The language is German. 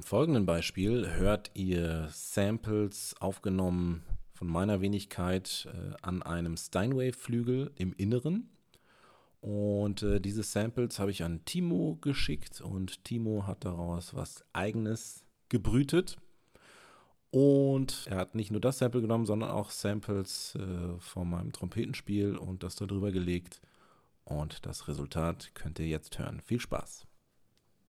Im folgenden Beispiel hört ihr Samples aufgenommen von meiner Wenigkeit äh, an einem Steinway-Flügel im Inneren. Und äh, diese Samples habe ich an Timo geschickt und Timo hat daraus was eigenes gebrütet. Und er hat nicht nur das Sample genommen, sondern auch Samples äh, von meinem Trompetenspiel und das darüber gelegt. Und das Resultat könnt ihr jetzt hören. Viel Spaß!